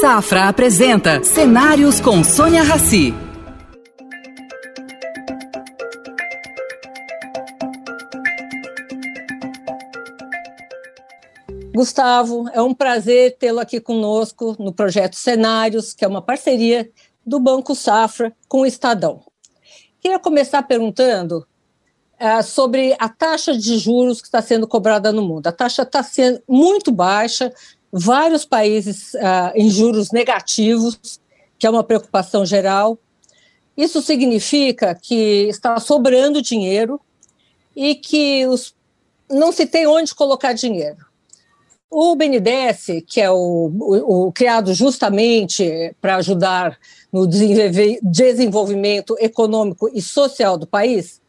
Safra apresenta Cenários com Sônia Rassi. Gustavo, é um prazer tê-lo aqui conosco no projeto Cenários, que é uma parceria do Banco Safra com o Estadão. Queria começar perguntando uh, sobre a taxa de juros que está sendo cobrada no mundo. A taxa está sendo muito baixa, vários países uh, em juros negativos, que é uma preocupação geral. Isso significa que está sobrando dinheiro e que os, não se tem onde colocar dinheiro. O BNDES, que é o, o, o criado justamente para ajudar no desenvolvimento econômico e social do país,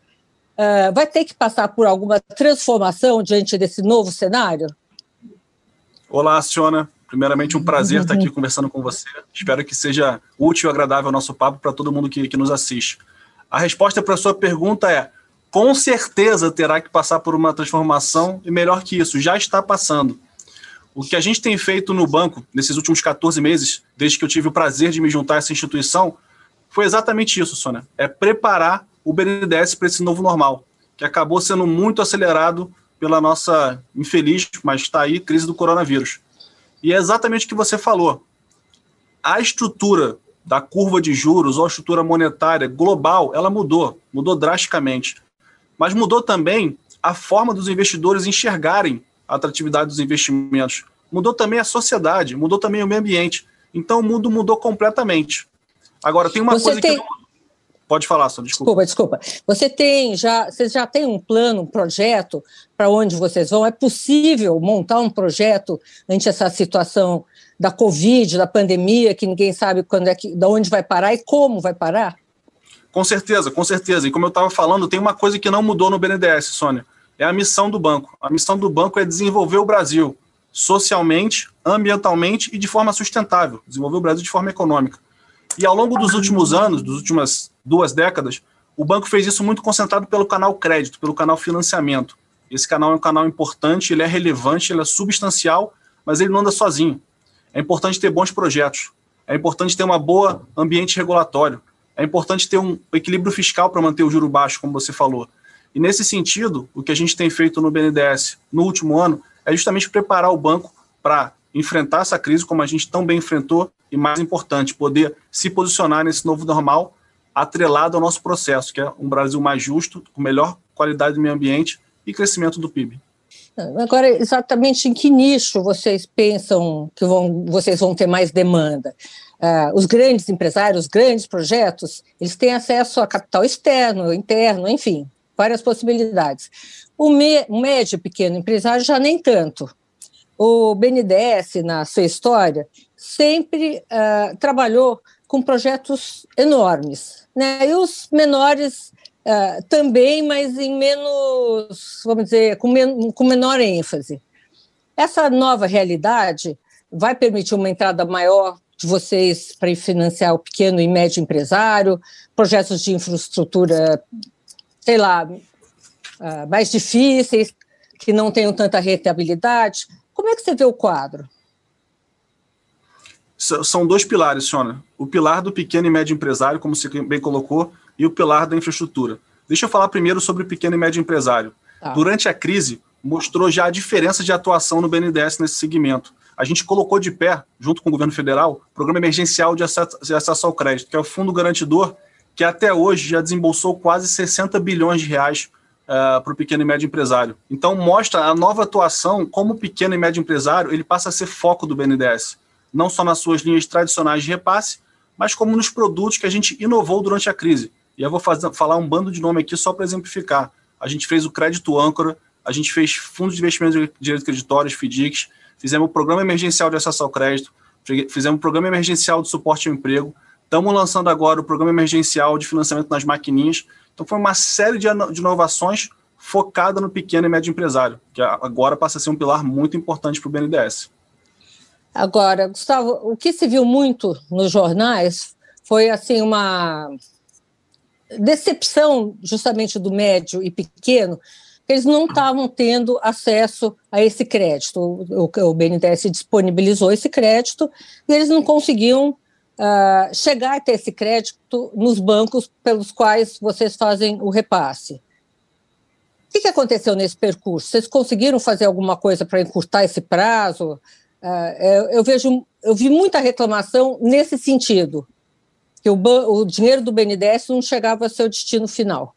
uh, vai ter que passar por alguma transformação diante desse novo cenário? Olá, Siona. Primeiramente, um prazer estar aqui conversando com você. Espero que seja útil e agradável o nosso papo para todo mundo que, que nos assiste. A resposta para a sua pergunta é: com certeza terá que passar por uma transformação, e melhor que isso, já está passando. O que a gente tem feito no banco nesses últimos 14 meses, desde que eu tive o prazer de me juntar a essa instituição, foi exatamente isso, Sônia. É preparar o BNDES para esse novo normal, que acabou sendo muito acelerado pela nossa infeliz, mas está aí, crise do coronavírus. E é exatamente o que você falou. A estrutura da curva de juros ou a estrutura monetária global, ela mudou, mudou drasticamente. Mas mudou também a forma dos investidores enxergarem a atratividade dos investimentos. Mudou também a sociedade, mudou também o meio ambiente. Então o mundo mudou completamente. Agora, tem uma Você coisa tem... que. Pode falar, só desculpa. Desculpa, desculpa. Você tem já, você já tem um plano, um projeto para onde vocês vão? É possível montar um projeto ante essa situação da Covid, da pandemia, que ninguém sabe quando é que, de onde vai parar e como vai parar? Com certeza, com certeza. E como eu estava falando, tem uma coisa que não mudou no BNDES, Sônia é a missão do banco. A missão do banco é desenvolver o Brasil socialmente, ambientalmente e de forma sustentável, desenvolver o Brasil de forma econômica. E ao longo dos últimos anos, das últimas duas décadas, o banco fez isso muito concentrado pelo canal crédito, pelo canal financiamento. Esse canal é um canal importante, ele é relevante, ele é substancial, mas ele não anda sozinho. É importante ter bons projetos, é importante ter uma boa ambiente regulatório, é importante ter um equilíbrio fiscal para manter o juro baixo, como você falou. E nesse sentido, o que a gente tem feito no BNDES no último ano é justamente preparar o banco para enfrentar essa crise como a gente tão bem enfrentou e mais importante, poder se posicionar nesse novo normal atrelado ao nosso processo, que é um Brasil mais justo, com melhor qualidade do meio ambiente e crescimento do PIB. Agora, exatamente em que nicho vocês pensam que vão, vocês vão ter mais demanda? Uh, os grandes empresários, os grandes projetos, eles têm acesso a capital externo, interno, enfim, várias possibilidades. O, me, o médio e pequeno empresário já nem tanto. O BNDES, na sua história, sempre uh, trabalhou com projetos enormes. Né? E os menores uh, também, mas em menos, vamos dizer, com, men com menor ênfase. Essa nova realidade vai permitir uma entrada maior de vocês para financiar o pequeno e médio empresário, projetos de infraestrutura sei lá, uh, mais difíceis, que não tenham tanta rentabilidade. Como é que você vê o quadro? São dois pilares, Sônia. O pilar do pequeno e médio empresário, como você bem colocou, e o pilar da infraestrutura. Deixa eu falar primeiro sobre o pequeno e médio empresário. Tá. Durante a crise, mostrou já a diferença de atuação no BNDES nesse segmento. A gente colocou de pé, junto com o governo federal, o Programa Emergencial de Acesso ao Crédito, que é o fundo garantidor que até hoje já desembolsou quase 60 bilhões de reais uh, para o pequeno e médio empresário. Então mostra a nova atuação como o pequeno e médio empresário ele passa a ser foco do BNDES, não só nas suas linhas tradicionais de repasse, mas como nos produtos que a gente inovou durante a crise. E eu vou fazer, falar um bando de nome aqui só para exemplificar. A gente fez o crédito âncora, a gente fez fundos de investimento de direitos creditórios, FDICs, fizemos o programa emergencial de acesso ao crédito, fizemos o programa emergencial de suporte ao emprego, Estamos lançando agora o programa emergencial de financiamento nas maquininhas. Então, foi uma série de, inovações focada no pequeno e médio empresário, que agora passa a ser um pilar muito importante para o BNDES. Agora, Gustavo, o que se viu muito nos jornais foi assim uma decepção justamente do médio e pequeno eles não estavam tendo acesso a esse crédito. O, o BNDES disponibilizou esse crédito e eles não conseguiam uh, chegar até esse crédito nos bancos pelos quais vocês fazem o repasse. O que, que aconteceu nesse percurso? Vocês conseguiram fazer alguma coisa para encurtar esse prazo? Uh, eu, eu, vejo, eu vi muita reclamação nesse sentido, que o, o dinheiro do BNDES não chegava ao seu destino final.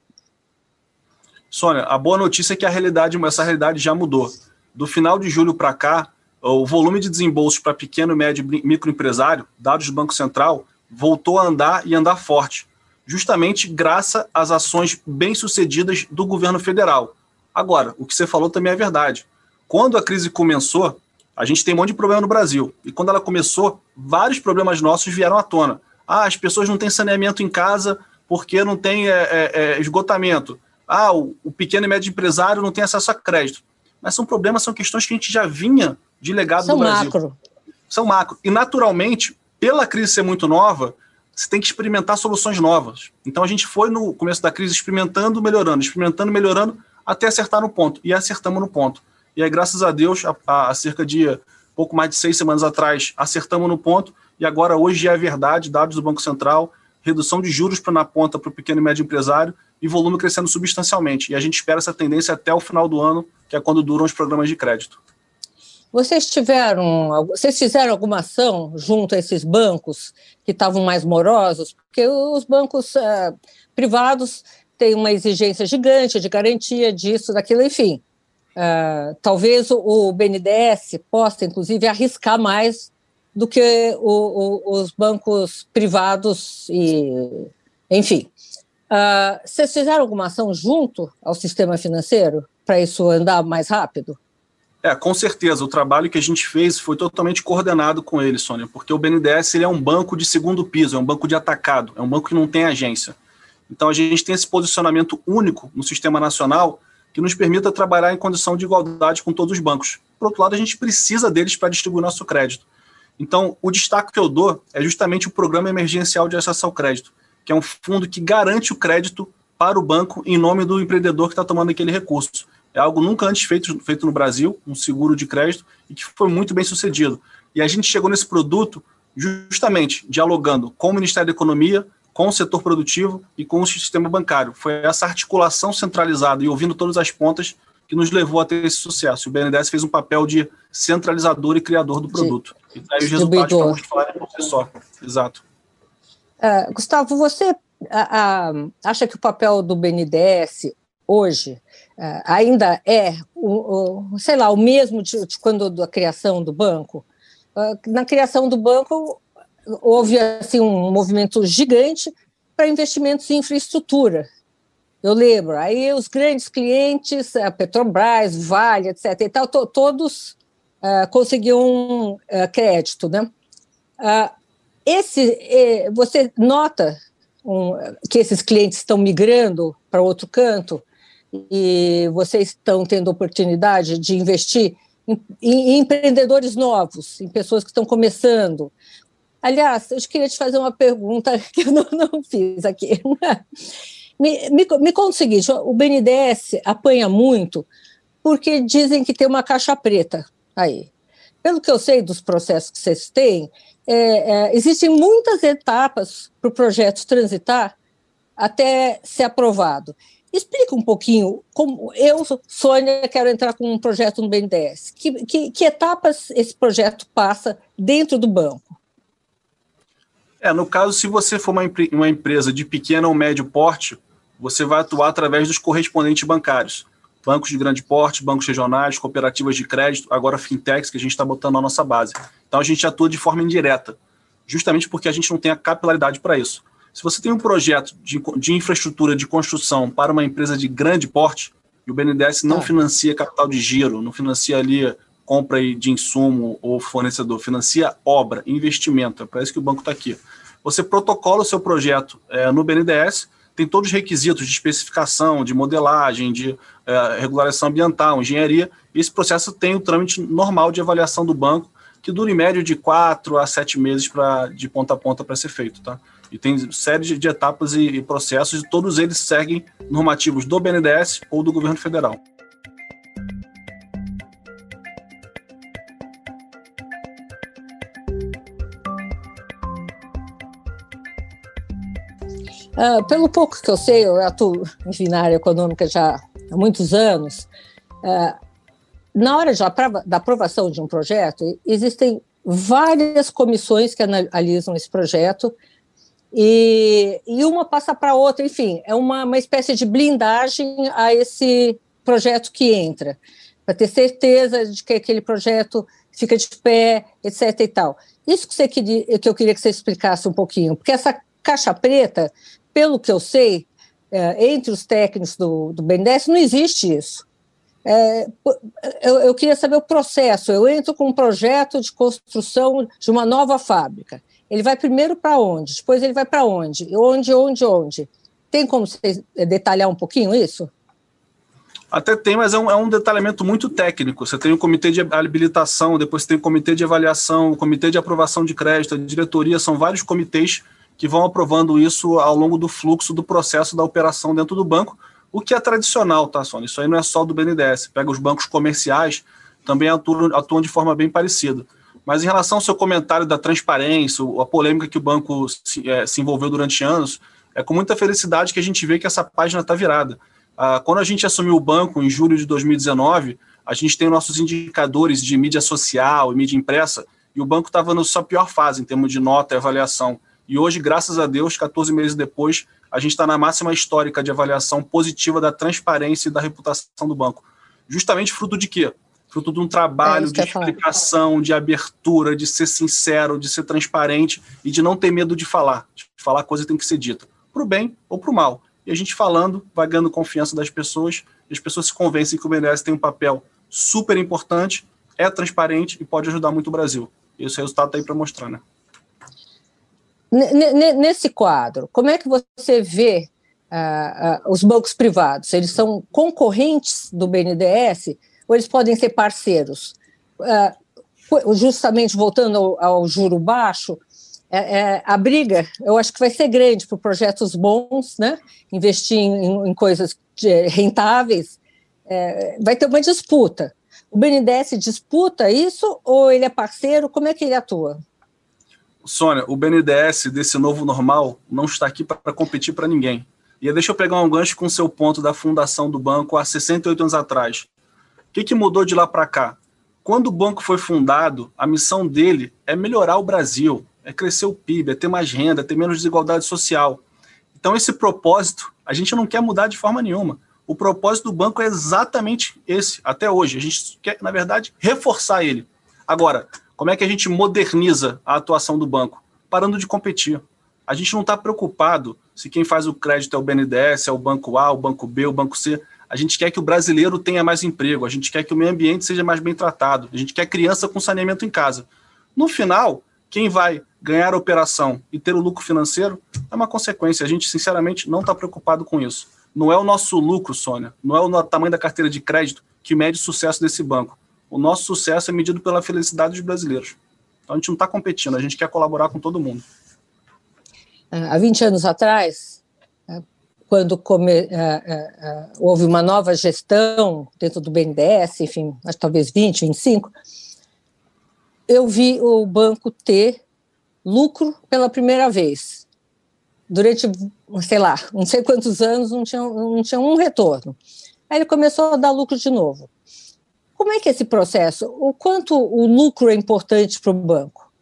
Sônia, a boa notícia é que a realidade, essa realidade já mudou. Do final de julho para cá, o volume de desembolsos para pequeno, médio e microempresário, dados do Banco Central, voltou a andar e andar forte justamente graças às ações bem-sucedidas do governo federal. Agora, o que você falou também é verdade. Quando a crise começou, a gente tem um monte de problema no Brasil. E quando ela começou, vários problemas nossos vieram à tona. Ah, as pessoas não têm saneamento em casa porque não tem é, é, é, esgotamento. Ah, o, o, pequeno e médio empresário não tem acesso a crédito. Mas são problemas, são questões que a gente já vinha de legado são do Brasil. Macro. São macro. E, naturalmente, pela crise ser muito nova, você tem que experimentar soluções novas. Então a gente foi no começo da crise experimentando, melhorando, experimentando, melhorando, até acertar no ponto. E acertamos no ponto. E aí, graças a Deus, há, cerca de pouco mais de seis semanas atrás, acertamos no ponto. E agora, hoje, é verdade, dados do Banco Central, redução de juros para na ponta para o pequeno e médio empresário e volume crescendo substancialmente. E a gente espera essa tendência até o final do ano, que é quando duram os programas de crédito. Vocês tiveram, vocês fizeram alguma ação junto a esses bancos que estavam mais morosos? Porque os bancos uh, privados têm uma exigência gigante de garantia disso, daquilo, enfim. Uh, talvez o, BNDES possa, inclusive, arriscar mais do que o, o, os bancos privados e, enfim. Uh, vocês fizeram alguma ação junto ao sistema financeiro para isso andar mais rápido? É, com certeza. O trabalho que a gente fez foi totalmente coordenado com ele, Sônia, porque o BNDES ele é um banco de segundo piso, é um banco de atacado, é um banco que não tem agência. Então a gente tem esse posicionamento único no sistema nacional que nos permita trabalhar em condição de igualdade com todos os bancos. Por outro lado, a gente precisa deles para distribuir nosso crédito. Então, o destaque que eu dou é justamente o Programa Emergencial de Acesso ao Crédito, que é um fundo que garante o crédito para o banco em nome do empreendedor que está tomando aquele recurso. É algo nunca antes feito, feito no Brasil, um seguro de crédito, e que foi muito bem sucedido. E a gente chegou nesse produto justamente dialogando com o Ministério da Economia, com o setor produtivo e com o sistema bancário. Foi essa articulação centralizada e ouvindo todas as pontas que nos levou a ter esse sucesso. O BNDES fez um papel de centralizador e criador do produto. E daí os resultados que vamos falar por si só. Exato. Uh, Gustavo, você uh, uh, acha que o papel do BNDES hoje ainda é, o, o, sei lá, o mesmo de, de, quando da criação do banco? Uh, na criação do banco houve assim um movimento gigante para investimentos em infraestrutura. Eu lembro, aí os grandes clientes, a Petrobras, Vale, etc. E tal, to, todos uh, conseguiam crédito, né? esse, eh, você nota um, que esses clientes estão migrando para outro canto? E vocês estão tendo oportunidade de investir em, em, empreendedores novos, em pessoas que estão começando. Aliás, eu queria te fazer uma pergunta que eu não, não fiz aqui. me, me, me conta o seguinte: o BNDES apanha muito porque dizem que tem uma caixa preta aí. Pelo que eu sei dos processos que vocês têm, é, é, existem muitas etapas para o projeto transitar até ser aprovado. Explica um pouquinho como eu, Sônia, quero entrar com um projeto no BNDES. Que, que, que etapas esse projeto passa dentro do banco? É, no caso, se você for uma, uma empresa de pequeno ou médio porte, você vai atuar através dos correspondentes bancários. Bancos de grande porte, bancos regionais, cooperativas de crédito, agora fintechs, que a gente está botando na nossa base. Então a gente atua de forma indireta, justamente porque a gente não tem a capilaridade para isso. Se você tem um projeto de, de infraestrutura de construção para uma empresa de grande porte, e o BNDES não é. financia capital de giro, não financia ali compra de insumo ou fornecedor, financia obra, investimento, é para isso que o banco está aqui. Você protocola o seu projeto é, no BNDES, tem todos os requisitos de especificação, de modelagem, de é, regularização ambiental, engenharia, e esse processo tem o trâmite normal de avaliação do banco, que dura em média de quatro a sete meses pra, de ponta a ponta para ser feito. Tá? E tem série de, etapas e, e, processos, e todos eles seguem normativos do BNDES ou do governo federal. Uh, pelo pouco que eu sei, eu atuo enfim, na área econômica já há muitos anos. Uh, na hora aprova da aprovação de um projeto, existem várias comissões que analisam esse projeto e, e uma passa para outra, enfim, é uma, uma espécie de blindagem a esse projeto que entra, para ter certeza de que aquele projeto fica de pé, etc. e tal. Isso que, você queria, que eu queria que você explicasse um pouquinho, porque essa caixa preta, pelo que eu sei, é, entre os técnicos do, do BNDES, não existe isso. É, eu, eu, queria saber o processo. Eu entro com um projeto de construção de uma nova fábrica. Ele vai primeiro para onde? Depois ele vai para onde? Onde, onde, onde? Tem como você detalhar um pouquinho isso? Até tem, mas é um, é um detalhamento muito técnico. Você tem o comitê de habilitação, depois tem o comitê de avaliação, o comitê de aprovação de crédito, a diretoria, são vários comitês que vão aprovando isso ao longo do fluxo do processo da operação dentro do banco, o que é tradicional, tá, Sônia? Isso aí não é só do BNDES. Pega os bancos comerciais, também atuam, atuam de forma bem parecida. Mas em relação ao seu comentário da transparência, a polêmica que o banco se, é, se envolveu durante anos, é com muita felicidade que a gente vê que essa página está virada. Ah, quando a gente assumiu o banco em julho de 2019, a gente tem nossos indicadores de mídia social e mídia impressa, e o banco estava na sua pior fase em termos de nota e avaliação. E hoje, graças a Deus, 14 meses depois, a gente está na máxima histórica de avaliação positiva da transparência e da reputação do banco. Justamente fruto de quê? Fruto de um trabalho é de explicação, falar. de abertura, de ser sincero, de ser transparente e de não ter medo de falar. De falar a coisa tem que ser dita, para o bem ou para o mal. E a gente falando, vai ganhando confiança das pessoas, e as pessoas se convencem que o BNDES tem um papel super importante, é transparente e pode ajudar muito o Brasil. E esse resultado está aí para mostrar, né? Nesse quadro, como é que você vê uh, uh, os bancos privados? Eles são concorrentes do BNDES ou eles podem ser parceiros? Uh, justamente voltando ao, ao juro baixo, é, é, a briga, eu acho que vai ser grande para projetos bons, né? Investir em, em coisas rentáveis, é, vai ter uma disputa. O BNDES disputa isso ou ele é parceiro? Como é que ele atua? Sônia, o BNDES desse novo normal não está aqui para competir para ninguém. E deixa eu pegar um gancho com o seu ponto da fundação do banco há 68 anos atrás. Que, que mudou de lá para cá? Quando o banco foi fundado, a missão dele é melhorar o Brasil, é crescer o PIB, é ter mais renda, é ter menos desigualdade social. Então, esse propósito a gente não quer mudar de forma nenhuma. O propósito do banco é exatamente esse, até hoje. A gente quer, na verdade, reforçar ele. Agora, como é que a gente moderniza a atuação do banco? Parando de competir. A gente não está preocupado se quem faz o crédito é o BNDES, é o Banco A, o Banco B, o Banco C. A gente quer que o brasileiro tenha mais emprego, a gente quer que o meio ambiente seja mais bem tratado, a gente quer criança com saneamento em casa. No final, quem vai ganhar a operação e ter o lucro financeiro é uma consequência. A gente, sinceramente, não está preocupado com isso. Não é o nosso lucro, Sônia, não é o tamanho da carteira de crédito que mede o sucesso desse banco. O nosso sucesso é medido pela felicidade dos brasileiros. Então a gente não está competindo, a gente quer colaborar com todo mundo. Há 20 anos atrás, quando come, é, é, houve uma nova gestão dentro do BNDES, enfim, talvez 20, 25, eu vi o banco ter lucro pela primeira vez. Durante, sei lá, não sei quantos anos, não tinha, não tinha um retorno. Aí ele começou a dar lucro de novo. Como é que é esse processo? O quanto o lucro é importante para o banco?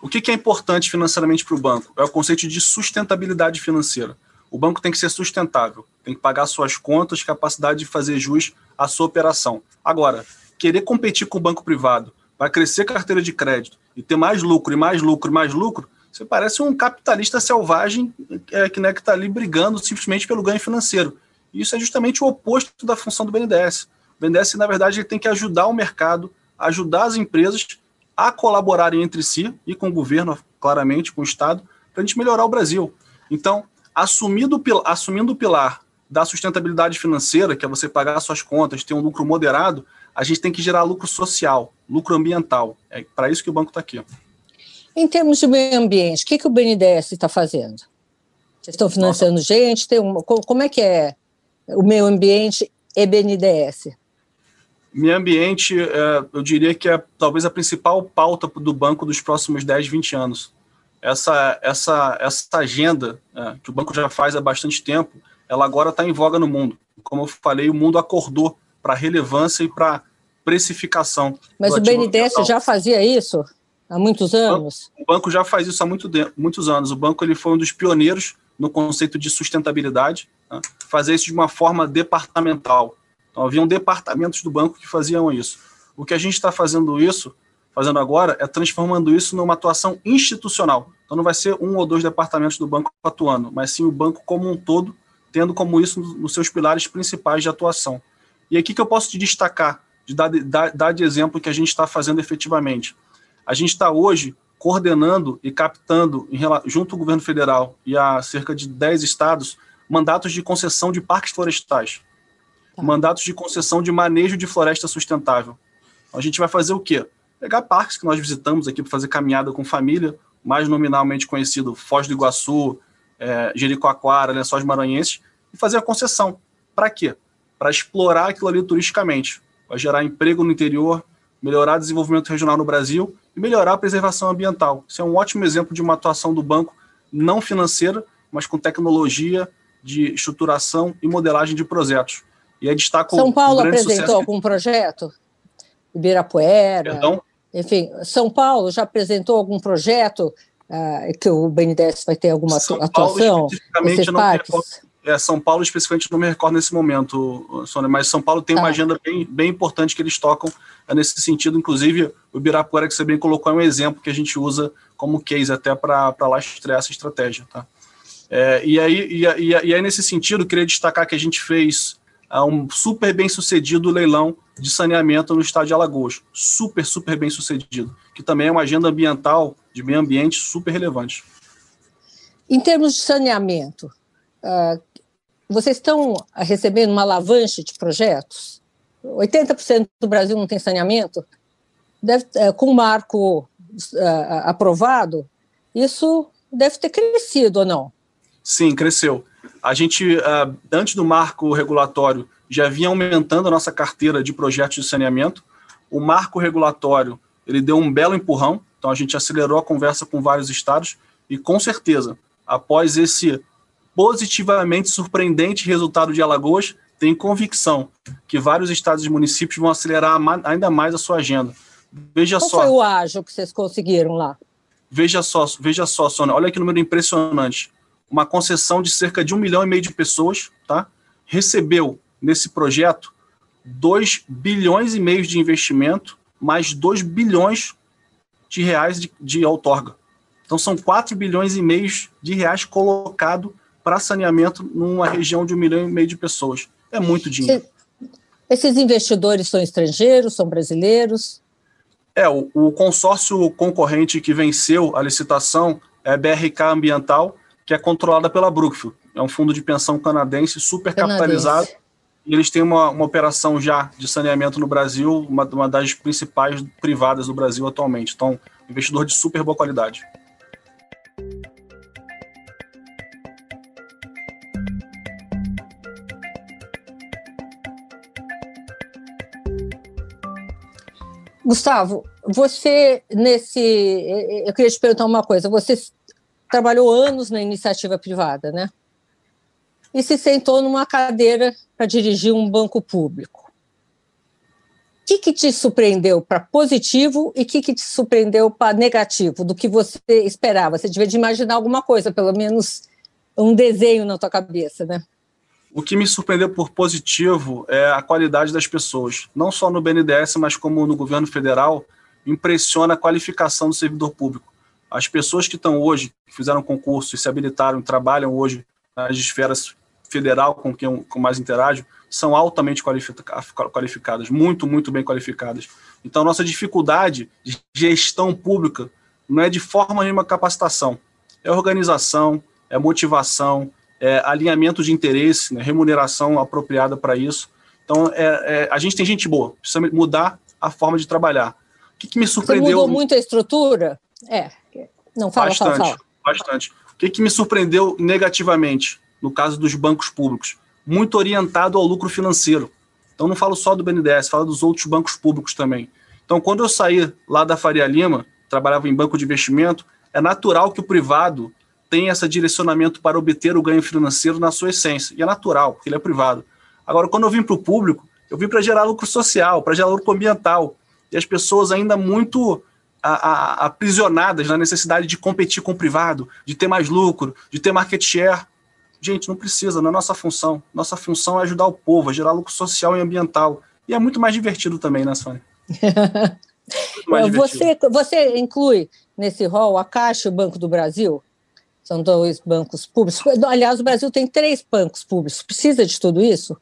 O que é importante financeiramente para o banco? É o conceito de sustentabilidade financeira. O banco tem que ser sustentável, tem que pagar suas contas, capacidade de fazer jus à sua operação. Agora, querer competir com o banco privado, vai crescer carteira de crédito e ter mais lucro e mais lucro e mais lucro, você parece um capitalista selvagem é, que né, está ali brigando simplesmente pelo ganho financeiro. Isso é justamente o oposto da função do BNDES. O BNDES, na verdade, ele tem que ajudar o mercado, ajudar as empresas a colaborarem entre si e com o governo, claramente, com o Estado, para a gente melhorar o Brasil. Então, assumindo, assumindo o pilar da sustentabilidade financeira, que é você pagar suas contas, ter um lucro moderado, a gente tem que gerar lucro social, lucro ambiental. É para isso que o banco está aqui. Em termos de meio ambiente, o que, que o BNDES está fazendo? Vocês estão financiando Nossa. gente? Tem uma, como é que é o meio ambiente e BNDES? Meio ambiente, é, eu diria que é talvez a principal pauta do banco dos próximos 10, 20 anos. Essa, essa, essa agenda é, que o banco já faz há bastante tempo, ela agora está em voga no mundo. Como eu falei, o mundo acordou para relevância e para precificação. Mas o BNDES já fazia isso há muitos anos? O banco já faz isso há muito de, muitos anos. O banco ele foi um dos pioneiros no conceito de sustentabilidade, né? fazer isso de uma forma departamental. Então, haviam departamentos do banco que faziam isso. O que a gente está fazendo isso, fazendo agora, é transformando isso numa atuação institucional. Então, não vai ser um ou dois departamentos do banco atuando, mas sim o banco como um todo, tendo como isso nos seus pilares principais de atuação. E aqui que eu posso te destacar, de dar, dar, dar de exemplo que a gente está fazendo efetivamente. A gente está hoje coordenando e captando, em, junto ao governo federal e a cerca de 10 estados, mandatos de concessão de parques florestais, tá. mandatos de concessão de manejo de floresta sustentável. Então, a gente vai fazer o quê? Pegar parques que nós visitamos aqui para fazer caminhada com família, mais nominalmente conhecido Foz do Iguaçu, é, Jericoacoara, Lençóis Maranhenses, e fazer a concessão. Para quê? para explorar aquilo ali turisticamente. Vai gerar emprego no interior, melhorar o desenvolvimento regional no Brasil e melhorar a preservação ambiental. Isso é um ótimo exemplo de uma atuação do banco não financeira, mas com tecnologia de estruturação e modelagem de projetos. E aí destaco São Paulo um apresentou algum projeto? Ibirapuera? Perdão? Enfim, São Paulo já apresentou algum projeto uh, que o BNDES vai ter alguma São atuação? Paulo, especificamente, é, São Paulo, especificamente, não me recordo nesse momento, Sônia, mas São Paulo tem tá. uma agenda bem, bem importante que eles tocam é, nesse sentido. Inclusive, o Ibirapuera, que você bem colocou, é um exemplo que a gente usa como case até para lastrear essa estratégia. Tá? É, e, aí, e, e, e, aí, nesse sentido, queria destacar que a gente fez é, um super bem sucedido leilão de saneamento no estado de Alagoas. Super, super bem sucedido. Que também é uma agenda ambiental, de meio ambiente, super relevante. Em termos de saneamento, uh, vocês estão recebendo uma alavanche de projetos? 80% do Brasil não tem saneamento? Deve, é, com o marco uh, aprovado, isso deve ter crescido ou não? Sim, cresceu. A gente, uh, antes do marco regulatório, já vinha aumentando a nossa carteira de projetos de saneamento. O marco regulatório ele deu um belo empurrão, então a gente acelerou a conversa com vários estados e, com certeza, após esse positivamente surpreendente resultado de Alagoas, tem convicção que vários estados e municípios vão acelerar ainda mais a sua agenda. Veja Qual só. foi o ágio que vocês conseguiram lá? Veja só, veja só, Sônia, olha que número impressionante. Uma concessão de cerca de um milhão e meio de pessoas, tá? Recebeu nesse projeto 2 bilhões e meio de investimento, mais 2 bilhões de reais de, de outorga. Então são 4 bilhões e meio de reais colocado para saneamento numa região de um milhão e meio de pessoas. É muito dinheiro. Esses investidores são estrangeiros, são brasileiros? É, o, o consórcio concorrente que venceu a licitação é BRK Ambiental, que é controlada pela Brookfield. É um fundo de pensão canadense super capitalizado. E eles têm uma, uma operação já de saneamento no Brasil, uma, uma das principais privadas do Brasil atualmente. Então, investidor de super boa qualidade. Gustavo, você nesse. Eu queria te perguntar uma coisa. Você trabalhou anos na iniciativa privada, né? E se sentou numa cadeira para dirigir um banco público. O que, que te surpreendeu para positivo e o que, que te surpreendeu para negativo, do que você esperava? Você devia de imaginar alguma coisa, pelo menos um desenho na tua cabeça, né? O que me surpreendeu por positivo é a qualidade das pessoas, não só no BNDES, mas como no governo federal, impressiona a qualificação do servidor público. As pessoas que estão hoje, que fizeram concurso e se habilitaram, trabalham hoje nas esferas federal com quem eu com mais interajo, são altamente qualificadas, muito, muito bem qualificadas. Então, nossa dificuldade de gestão pública não é de forma nenhuma capacitação, é organização, é motivação, é, alinhamento de interesse, né, remuneração apropriada para isso. Então, é, é, a gente tem gente boa, precisa mudar a forma de trabalhar. O que, que me surpreendeu? Você mudou muito a estrutura? É. Não, fala, bastante, fala, fala. Bastante. O que, que me surpreendeu negativamente, no caso dos bancos públicos? Muito orientado ao lucro financeiro. Então, não falo só do BNDES, falo dos outros bancos públicos também. Então, quando eu saí lá da Faria Lima, trabalhava em banco de investimento, É natural que o privado tenha esse direcionamento para obter o ganho financeiro na sua essência. E é natural, porque ele é privado. Agora, quando eu vim para o público, eu vim para gerar lucro social, para gerar lucro ambiental. E as pessoas ainda muito a, a, aprisionadas na necessidade de competir com o privado, de ter mais lucro, de ter market share. Gente, não precisa, não é nossa função. Nossa função é ajudar o povo, a gerar lucro social e ambiental. E é muito mais divertido também, né, Sônia? você, você inclui nesse rol a Caixa e o Banco do Brasil? São dois bancos públicos. Aliás, o Brasil tem três bancos públicos. Precisa de tudo isso?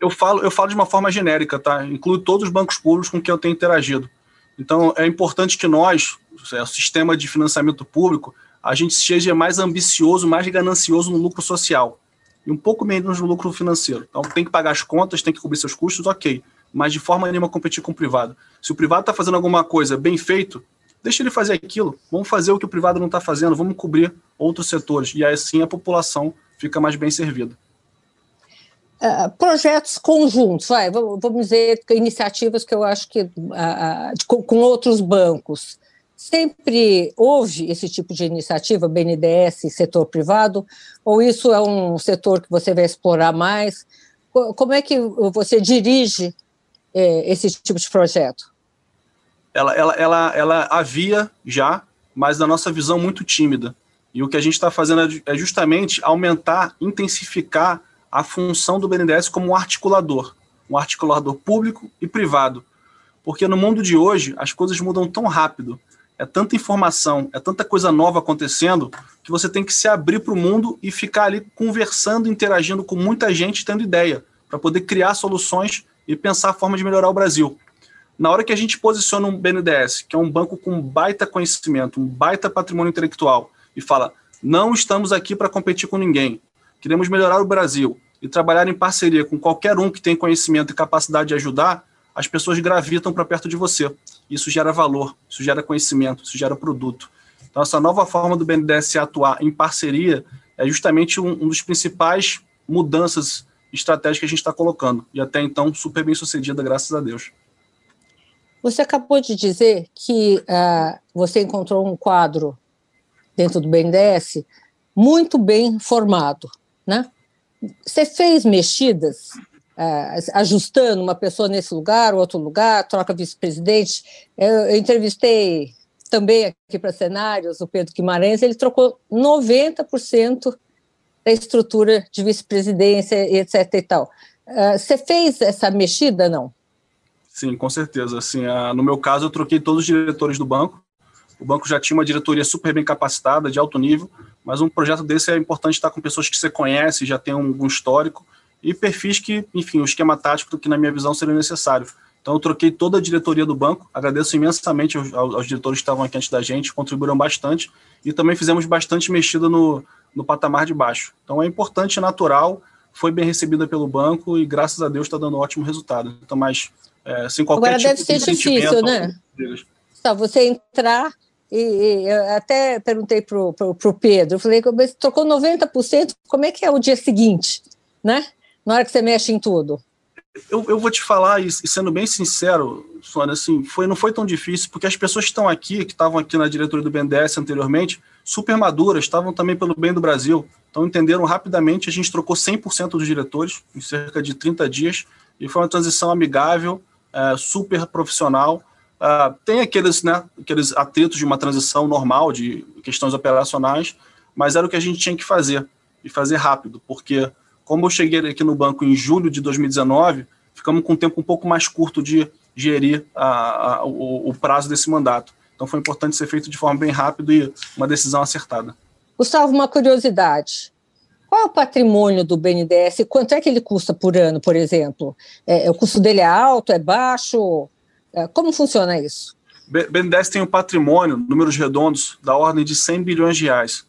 Eu falo, eu falo de uma forma genérica, tá? Inclui todos os bancos públicos com quem eu tenho interagido. Então, é importante que nós, o sistema de financiamento público, a gente seja mais ambicioso, mais ganancioso no lucro social e um pouco menos no lucro financeiro. Então, tem que pagar as contas, tem que cobrir seus custos, ok, mas de forma nenhuma competir com o privado. Se o privado está fazendo alguma coisa bem feito, deixa ele fazer aquilo. Vamos fazer o que o privado não está fazendo, vamos cobrir outros setores e assim a população fica mais bem servida. Uh, projetos conjuntos, vai, vamos dizer, iniciativas que eu acho que uh, com, com outros bancos. Sempre houve esse tipo de iniciativa, BNDES, setor privado, ou isso é um setor que você vai explorar mais? Como é que você dirige eh, esse tipo de projeto? Ela, ela, ela, ela havia já, mas na nossa visão muito tímida. E o que a gente está fazendo é, é justamente aumentar, intensificar a função do BNDES como um articulador, um articulador público e privado. Porque no mundo de hoje as coisas mudam tão rápido é tanta informação, é tanta coisa nova acontecendo, que você tem que se abrir para o mundo e ficar ali conversando, interagindo com muita gente, tendo ideia, para poder criar soluções e pensar a forma de melhorar o Brasil. Na hora que a gente posiciona um BNDES, que é um banco com baita conhecimento, um baita patrimônio intelectual, e fala: não estamos aqui para competir com ninguém, queremos melhorar o Brasil e trabalhar em parceria com qualquer um que tem conhecimento e capacidade de ajudar, as pessoas gravitam para perto de você. Isso gera valor, isso gera conhecimento, isso gera produto. Então, essa nova forma do BNDES atuar em parceria é justamente um, um dos principais mudanças estratégicas que a gente está colocando. E até então, super bem sucedida, graças a Deus. Você acabou de dizer que uh, você encontrou um quadro dentro do BNDES muito bem formado, né? Você fez mexidas uh, ajustando uma pessoa nesse lugar, outro lugar, troca vice-presidente. Eu, eu, entrevistei também aqui para cenários o Pedro Guimarães, ele trocou 90% da estrutura de vice-presidência, etc. e tal. Uh, você fez essa mexida, não? Sim, com certeza. Assim, uh, no meu caso, eu troquei todos os diretores do banco. O banco já tinha uma diretoria super bem capacitada, de alto nível, mas um projeto desse é importante estar com pessoas que você conhece, já tem um, um histórico, e perfis que, enfim, o esquema tático que, na minha visão, seria necessário. Então, eu troquei toda a diretoria do banco, agradeço imensamente aos, aos diretores que estavam aqui antes da gente, contribuíram bastante, e também fizemos bastante mexida no, no patamar de baixo. Então, é importante, é natural, foi bem recebida pelo banco e, graças a Deus, está dando ótimo resultado. Então, mas é, sem qualquer Agora tipo deve ser difícil, né? Só você entrar e, e até perguntei para o Pedro, falei, trocou 90%, como é que é o dia seguinte, né? na hora que você mexe em tudo? Eu, eu vou te falar, e sendo bem sincero, Sônia, assim, foi, não foi tão difícil, porque as pessoas que estão aqui, que estavam aqui na diretoria do BNDES anteriormente, super maduras, estavam também pelo bem do Brasil. Então entenderam rapidamente, a gente trocou 100% dos diretores em cerca de 30 dias, e foi uma transição amigável, é, super profissional. Uh, tem aqueles, né, aqueles atritos de uma transição normal, de questões operacionais, mas era o que a gente tinha que fazer, e fazer rápido, porque como eu cheguei aqui no banco em julho de 2019, ficamos com um tempo um pouco mais curto de gerir a, a, o, o prazo desse mandato. Então foi importante ser feito de forma bem rápida e uma decisão acertada. Gustavo, uma curiosidade. Qual é o patrimônio do BNDES? Quanto é que ele custa por ano, por exemplo? É, o custo dele é alto, é baixo? É, como funciona isso? O BNDES tem um patrimônio, números redondos, da ordem de 100 bilhões de reais.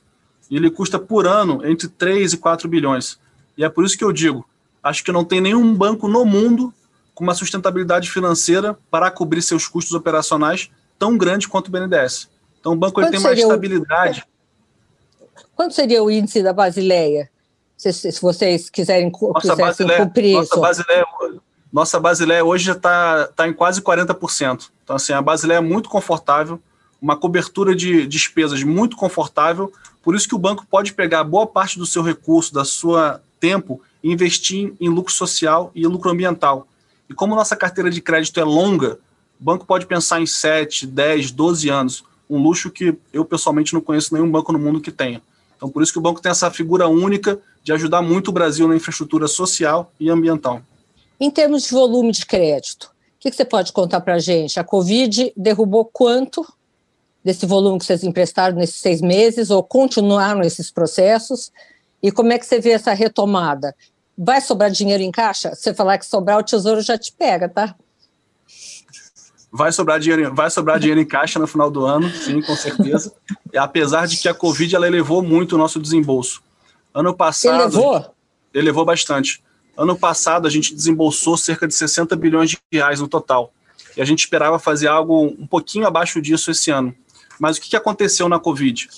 E ele custa por ano entre 3 e 4 bilhões. E é por isso que eu digo: acho que não tem nenhum banco no mundo com uma sustentabilidade financeira para cobrir seus custos operacionais tão grande quanto o BNDES. Então, o banco ele tem uma estabilidade. O... Quanto seria o índice da Basileia? Se, se vocês quiserem nossa Basileia, cumprir nossa isso. Basileia, nossa Basileia hoje já está tá em quase 40%. Então, assim, a Basileia é muito confortável. uma cobertura de despesas muito confortável, por isso que o banco pode pegar boa parte do seu recurso, da sua tempo, e investir em lucro social e lucro ambiental. E como nossa carteira de crédito é longa, o banco pode pensar em 7, 10, 12 anos, um luxo que eu pessoalmente não conheço nenhum banco no mundo que tenha. Então, por isso que o banco tem essa figura única de ajudar muito o Brasil na infraestrutura social e ambiental. Em termos de volume de crédito, o que, você pode contar para a gente? A Covid derrubou quanto desse volume que vocês emprestaram nesses seis meses ou continuaram esses processos? E como é que você vê essa retomada? Vai sobrar dinheiro em caixa? Você falar que sobrar, o tesouro já te pega, tá? Vai sobrar dinheiro, vai sobrar dinheiro em caixa no final do ano, sim, com certeza. E apesar de que a Covid ela elevou muito o nosso desembolso. Ano passado. Elevou? Elevou bastante. Ano passado, a gente desembolsou cerca de 60 bilhões de reais no total. E a gente esperava fazer algo um pouquinho abaixo disso esse ano. Mas o que aconteceu na Covid?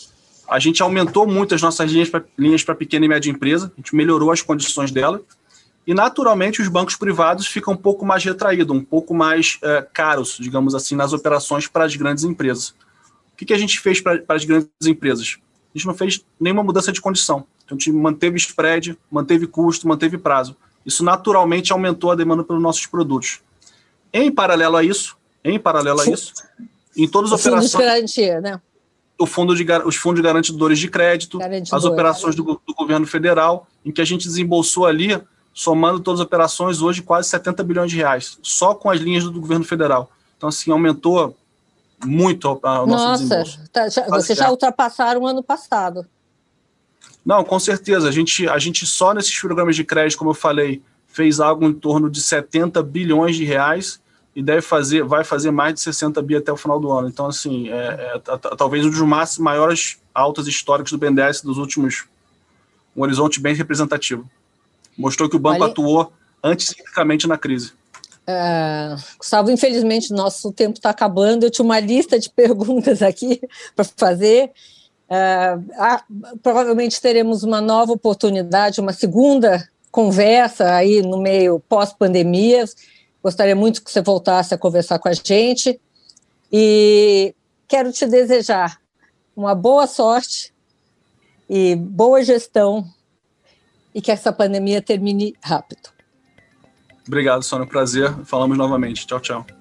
A gente aumentou muito as nossas linhas para linhas pequena e média empresa, a gente melhorou as condições dela. E, naturalmente, os bancos privados ficam um pouco mais retraídos, um pouco mais é, caros, digamos assim, nas operações para as grandes empresas. O que, que a gente fez para as grandes empresas? A gente não fez nenhuma mudança de condição. Então, a gente manteve spread, manteve custo, manteve prazo. Isso naturalmente aumentou a demanda pelos nossos produtos. Em paralelo a isso, em paralelo a isso, em todas as operações. Fundo de garantia, né? O fundo de, os fundos garantidores de crédito, as operações do, do, governo federal, em que a gente desembolsou ali, somando todas as operações, hoje quase 70 bilhões de reais, só com as linhas do governo federal. Então, assim, aumentou muito o nosso Nossa, desembolso. Tá, já, vocês já ultrapassaram o ano passado. Não, com certeza. A gente, a gente só nesses programas de crédito, como eu falei, fez algo em torno de 70 bilhões de reais e deve fazer, vai fazer mais de 60 bi até o final do ano. Então, assim, é, é, talvez um dos maiores altas históricos do BNDES dos últimos, um horizonte bem representativo. Mostrou que o banco Olha... atuou anticiclicamente na crise. Uh, Gustavo, infelizmente nosso tempo está acabando. Eu tinha uma lista de perguntas aqui para fazer. Uh, provavelmente teremos uma nova oportunidade, uma segunda conversa aí no meio pós-pandemia. Gostaria muito que você voltasse a conversar com a gente. E quero te desejar uma boa sorte e boa gestão e que essa pandemia termine rápido. Obrigado, Sônia. Prazer. Falamos novamente. Tchau, tchau.